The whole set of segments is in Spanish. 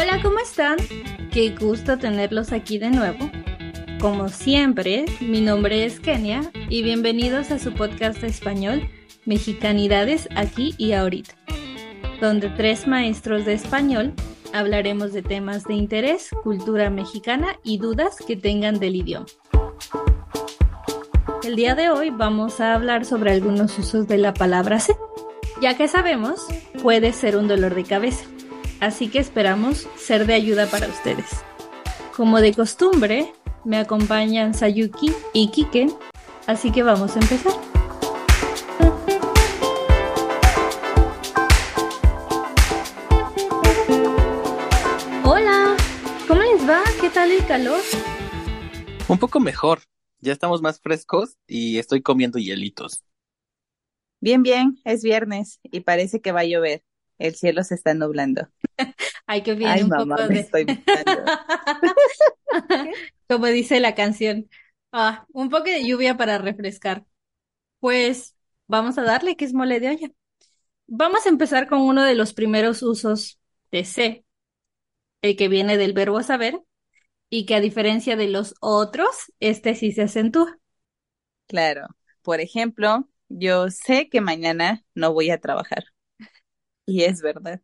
Hola, ¿cómo están? Qué gusto tenerlos aquí de nuevo. Como siempre, mi nombre es Kenia y bienvenidos a su podcast español Mexicanidades aquí y ahorita, donde tres maestros de español hablaremos de temas de interés, cultura mexicana y dudas que tengan del idioma. El día de hoy vamos a hablar sobre algunos usos de la palabra se, ya que sabemos puede ser un dolor de cabeza, así que esperamos ser de ayuda para ustedes. Como de costumbre, me acompañan Sayuki y Kike, así que vamos a empezar. Hola, ¿cómo les va? ¿Qué tal el calor? Un poco mejor. Ya estamos más frescos y estoy comiendo hielitos. Bien, bien, es viernes y parece que va a llover. El cielo se está nublando. Ay, qué bien, Ay, un mamá, poco me de... estoy matando. Como dice la canción. Ah, un poco de lluvia para refrescar. Pues vamos a darle que es mole de olla. Vamos a empezar con uno de los primeros usos de sé, el que viene del verbo saber, y que a diferencia de los otros, este sí se acentúa. Claro. Por ejemplo, yo sé que mañana no voy a trabajar. Y es verdad.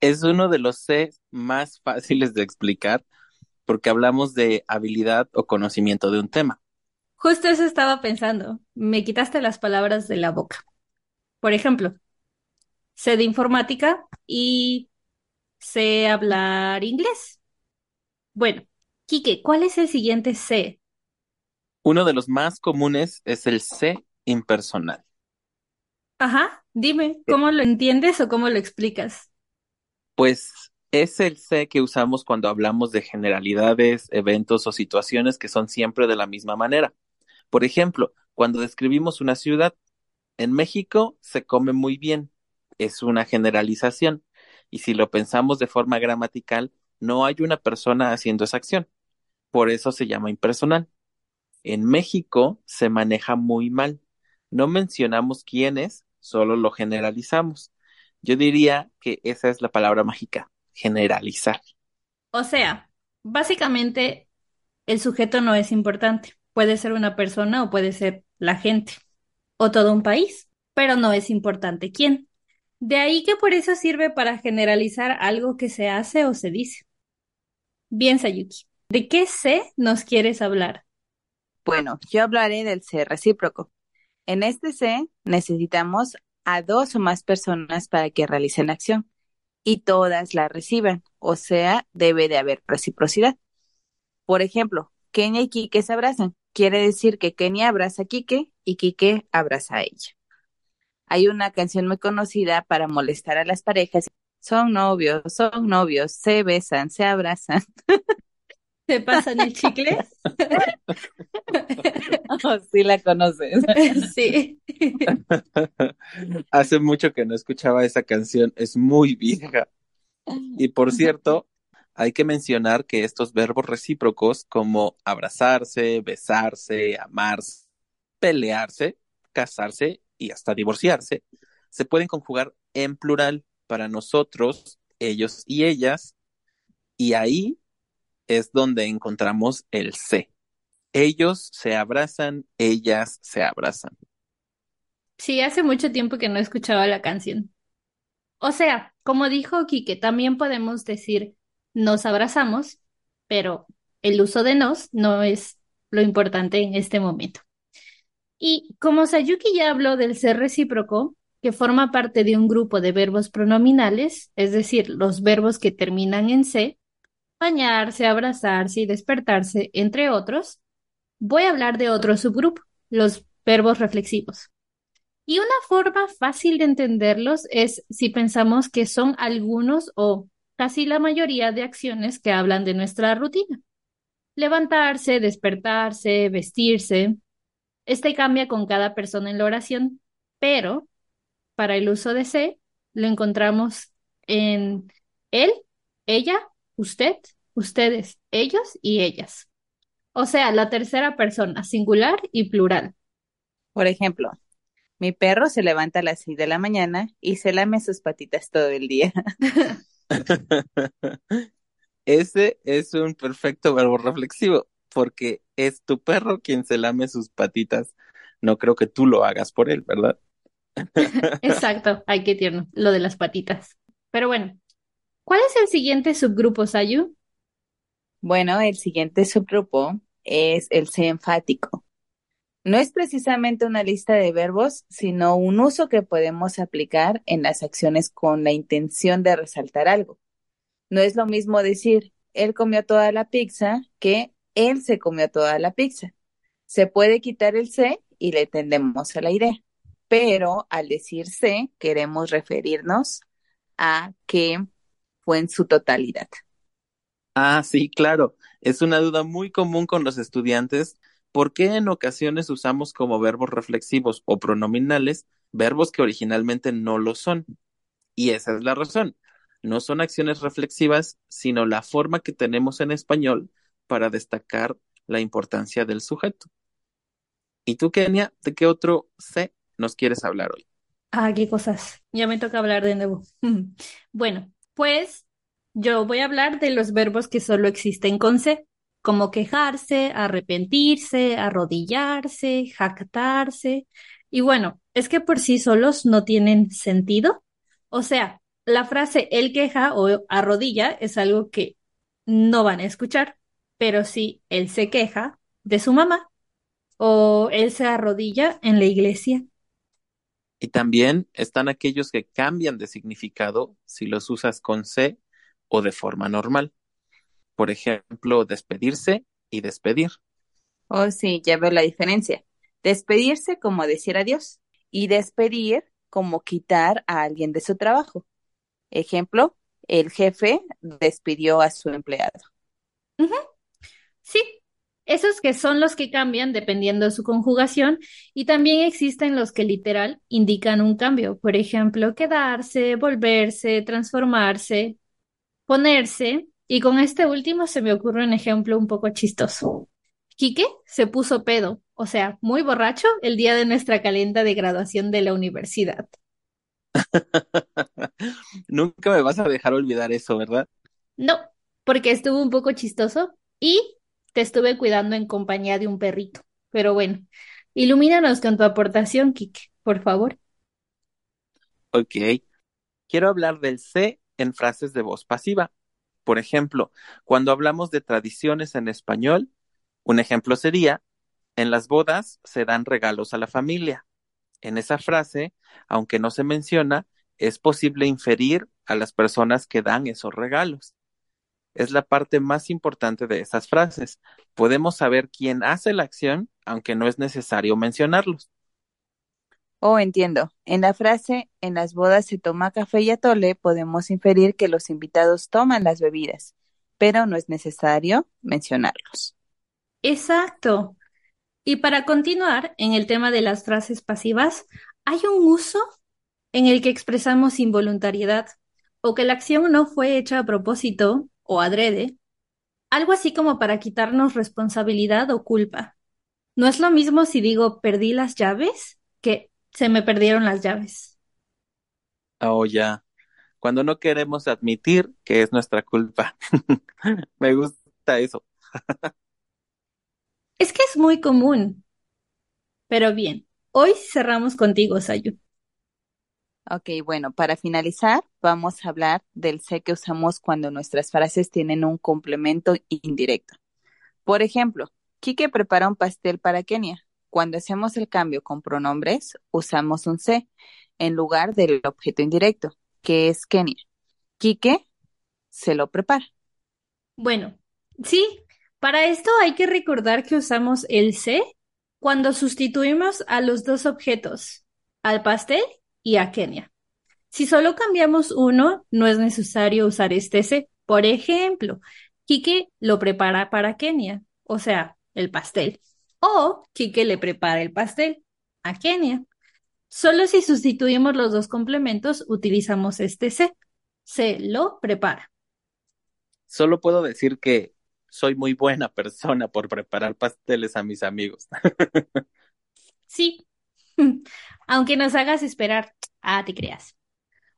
Es uno de los C más fáciles de explicar porque hablamos de habilidad o conocimiento de un tema. Justo eso estaba pensando. Me quitaste las palabras de la boca. Por ejemplo, sé de informática y sé hablar inglés. Bueno, Quique, ¿cuál es el siguiente C? Uno de los más comunes es el C impersonal. Ajá, dime, ¿cómo lo entiendes o cómo lo explicas? Pues es el C que usamos cuando hablamos de generalidades, eventos o situaciones que son siempre de la misma manera. Por ejemplo, cuando describimos una ciudad, en México se come muy bien. Es una generalización. Y si lo pensamos de forma gramatical, no hay una persona haciendo esa acción. Por eso se llama impersonal. En México se maneja muy mal. No mencionamos quién es, solo lo generalizamos. Yo diría que esa es la palabra mágica, generalizar. O sea, básicamente el sujeto no es importante. Puede ser una persona o puede ser la gente o todo un país, pero no es importante quién. De ahí que por eso sirve para generalizar algo que se hace o se dice. Bien, Sayuki, ¿de qué sé nos quieres hablar? Bueno, yo hablaré del C recíproco. En este C necesitamos a dos o más personas para que realicen la acción y todas la reciban, o sea, debe de haber reciprocidad. Por ejemplo, Kenia y Quique se abrazan. Quiere decir que Kenia abraza a Quique y Quique abraza a ella. Hay una canción muy conocida para molestar a las parejas. Son novios, son novios, se besan, se abrazan. ¿Se pasan el chicle? Sí la conoces. Sí. Hace mucho que no escuchaba esa canción, es muy vieja. Y por cierto, hay que mencionar que estos verbos recíprocos como abrazarse, besarse, amarse, pelearse, casarse y hasta divorciarse, se pueden conjugar en plural para nosotros, ellos y ellas, y ahí es donde encontramos el se. Ellos se abrazan, ellas se abrazan. Sí, hace mucho tiempo que no escuchaba la canción. O sea, como dijo Quique, también podemos decir nos abrazamos, pero el uso de nos no es lo importante en este momento. Y como Sayuki ya habló del ser recíproco, que forma parte de un grupo de verbos pronominales, es decir, los verbos que terminan en se, bañarse, abrazarse y despertarse, entre otros, voy a hablar de otro subgrupo, los verbos reflexivos. Y una forma fácil de entenderlos es si pensamos que son algunos o casi la mayoría de acciones que hablan de nuestra rutina. Levantarse, despertarse, vestirse. Este cambia con cada persona en la oración, pero para el uso de se lo encontramos en él, ella, usted, ustedes, ellos y ellas. O sea, la tercera persona, singular y plural. Por ejemplo, Mi perro se levanta a las 6 de la mañana y se lame sus patitas todo el día. Ese es un perfecto verbo reflexivo, porque es tu perro quien se lame sus patitas. No creo que tú lo hagas por él, ¿verdad? Exacto, ay, qué tierno, lo de las patitas. Pero bueno, ¿cuál es el siguiente subgrupo, Sayu? Bueno, el siguiente subgrupo es el C enfático. No es precisamente una lista de verbos, sino un uso que podemos aplicar en las acciones con la intención de resaltar algo. No es lo mismo decir él comió toda la pizza que él se comió toda la pizza. Se puede quitar el C y le tendemos a la idea, pero al decir C queremos referirnos a que fue en su totalidad. Ah, sí, claro. Es una duda muy común con los estudiantes. ¿Por qué en ocasiones usamos como verbos reflexivos o pronominales verbos que originalmente no lo son? Y esa es la razón. No son acciones reflexivas, sino la forma que tenemos en español para destacar la importancia del sujeto. ¿Y tú, Kenia, de qué otro C nos quieres hablar hoy? Ah, qué cosas. Ya me toca hablar de nuevo. Bueno, pues yo voy a hablar de los verbos que solo existen con C, como quejarse, arrepentirse, arrodillarse, jactarse. Y bueno, es que por sí solos no tienen sentido. O sea, la frase él queja o arrodilla es algo que no van a escuchar, pero sí él se queja de su mamá o él se arrodilla en la iglesia. Y también están aquellos que cambian de significado si los usas con C o de forma normal. Por ejemplo, despedirse y despedir. Oh, sí, ya veo la diferencia. Despedirse como decir adiós y despedir como quitar a alguien de su trabajo. Ejemplo, el jefe despidió a su empleado. Sí, esos que son los que cambian dependiendo de su conjugación y también existen los que literal indican un cambio. Por ejemplo, quedarse, volverse, transformarse, ponerse, y con este último se me ocurre un ejemplo un poco chistoso. Quique se puso pedo, o sea, muy borracho, el día de nuestra calenda de graduación de la universidad. Nunca me vas a dejar olvidar eso, ¿verdad? No, porque estuvo un poco chistoso y te estuve cuidando en compañía de un perrito. Pero bueno, ilumínanos con tu aportación, Quique, por favor. Ok. Quiero hablar del C en frases de voz pasiva. Por ejemplo, cuando hablamos de tradiciones en español, un ejemplo sería, en las bodas se dan regalos a la familia. En esa frase, aunque no se menciona, es posible inferir a las personas que dan esos regalos. Es la parte más importante de esas frases. Podemos saber quién hace la acción, aunque no es necesario mencionarlos. Oh, entiendo. En la frase en las bodas se toma café y atole podemos inferir que los invitados toman las bebidas, pero no es necesario mencionarlos. Exacto. Y para continuar en el tema de las frases pasivas, hay un uso en el que expresamos involuntariedad o que la acción no fue hecha a propósito o adrede, algo así como para quitarnos responsabilidad o culpa. No es lo mismo si digo perdí las llaves que se me perdieron las llaves. Oh, ya. Cuando no queremos admitir que es nuestra culpa. Me gusta eso. Es que es muy común. Pero bien, hoy cerramos contigo, Sayu. Ok, bueno, para finalizar, vamos a hablar del sé que usamos cuando nuestras frases tienen un complemento indirecto. Por ejemplo, Kike prepara un pastel para Kenia. Cuando hacemos el cambio con pronombres, usamos un sé en lugar del objeto indirecto, que es Kenia. Kike se lo prepara. Bueno, sí, para esto hay que recordar que usamos el sé cuando sustituimos a los dos objetos, al pastel y a Kenia. Si solo cambiamos uno, no es necesario usar este sé. Por ejemplo, Kike lo prepara para Kenia, o sea, el pastel. O Kike le prepara el pastel a Kenia. Solo si sustituimos los dos complementos, utilizamos este se. Se lo prepara. Solo puedo decir que soy muy buena persona por preparar pasteles a mis amigos. Sí. Aunque nos hagas esperar. Ah, te creas.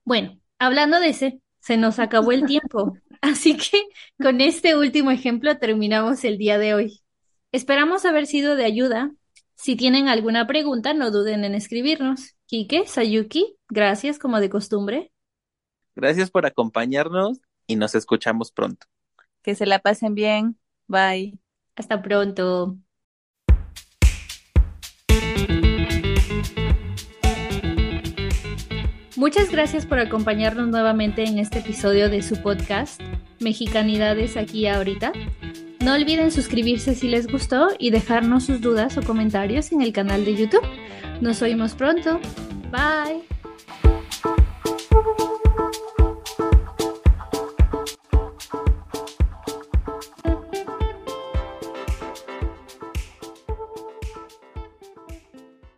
Bueno, hablando de ese, se nos acabó el tiempo. Así que con este último ejemplo terminamos el día de hoy. Esperamos haber sido de ayuda. Si tienen alguna pregunta, no duden en escribirnos. Kike, Sayuki, gracias como de costumbre. Gracias por acompañarnos y nos escuchamos pronto. Que se la pasen bien. Bye. Hasta pronto. Muchas gracias por acompañarnos nuevamente en este episodio de su podcast, Mexicanidades aquí ahorita. No olviden suscribirse si les gustó y dejarnos sus dudas o comentarios en el canal de YouTube. Nos oímos pronto. Bye.